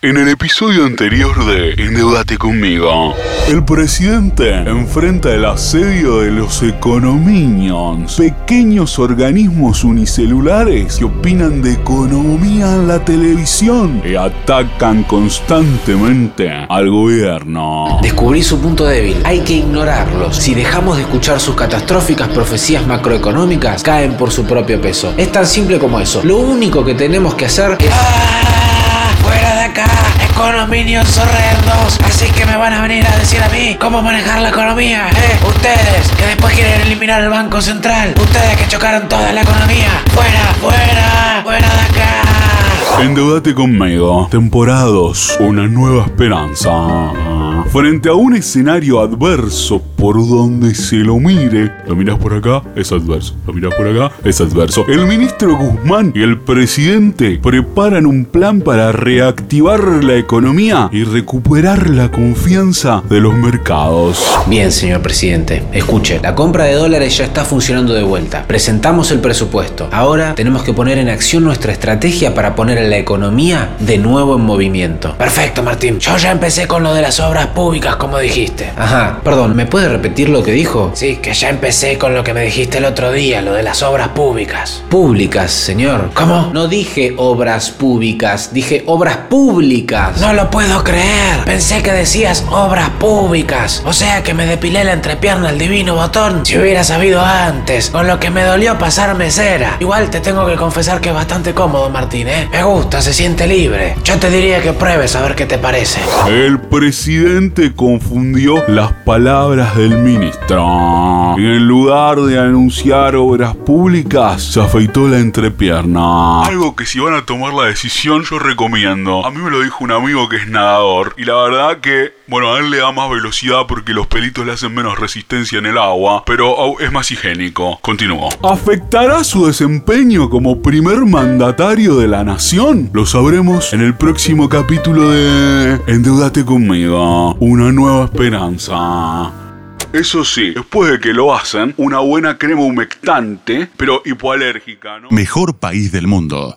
En el episodio anterior de Endeudate conmigo, el presidente enfrenta el asedio de los econominions, pequeños organismos unicelulares que opinan de economía en la televisión y atacan constantemente al gobierno. Descubrí su punto débil. Hay que ignorarlos. Si dejamos de escuchar sus catastróficas profecías macroeconómicas, caen por su propio peso. Es tan simple como eso. Lo único que tenemos que hacer es... ¡Ah! ¡Fuera de acá! ¡Econominios horrendos! Así que me van a venir a decir a mí cómo manejar la economía, ¿eh? Ustedes que después quieren eliminar el Banco Central. Ustedes que chocaron toda la economía. ¡Fuera! ¡Fuera! ¡Fuera de acá! Endeudate conmigo, temporada 2, una nueva esperanza. Frente a un escenario adverso por donde se lo mire, lo miras por acá, es adverso, lo miras por acá, es adverso. El ministro Guzmán y el presidente preparan un plan para reactivar la economía y recuperar la confianza de los mercados. Bien, señor presidente. Escuche, la compra de dólares ya está funcionando de vuelta. Presentamos el presupuesto. Ahora tenemos que poner en acción nuestra estrategia para poner a la economía de nuevo en movimiento. Perfecto, Martín. Yo ya empecé con lo de las obras públicas, como dijiste. Ajá, perdón, ¿me puede repetir lo que dijo? Sí, que ya empecé con lo que me dijiste el otro día, lo de las obras públicas. Públicas, señor. ¿Cómo? No dije obras públicas, dije obras públicas. No lo puedo creer. Pensé que decías obras públicas. O sea que me depilé la entrepierna al divino botón. Si hubiera sabido antes, con lo que me dolió pasarme cera. Igual te tengo que confesar que es bastante cómodo, Martín, ¿eh? Me gusta, se siente libre. Yo te diría que pruebes a ver qué te parece. El presidente confundió las palabras del ministro. Y en lugar de anunciar obras públicas, se afeitó la entrepierna. Algo que si van a tomar la decisión, yo recomiendo. A mí me lo dijo un amigo que es nadador. Y la verdad que, bueno, a él le da más velocidad porque los pelitos le hacen menos resistencia en el agua. Pero es más higiénico. Continúo. ¿Afectará su desempeño como primer mandatario de la nación? Lo sabremos en el próximo capítulo de Endeudate conmigo. Una nueva esperanza. Eso sí, después de que lo hacen, una buena crema humectante, pero hipoalérgica, ¿no? Mejor país del mundo.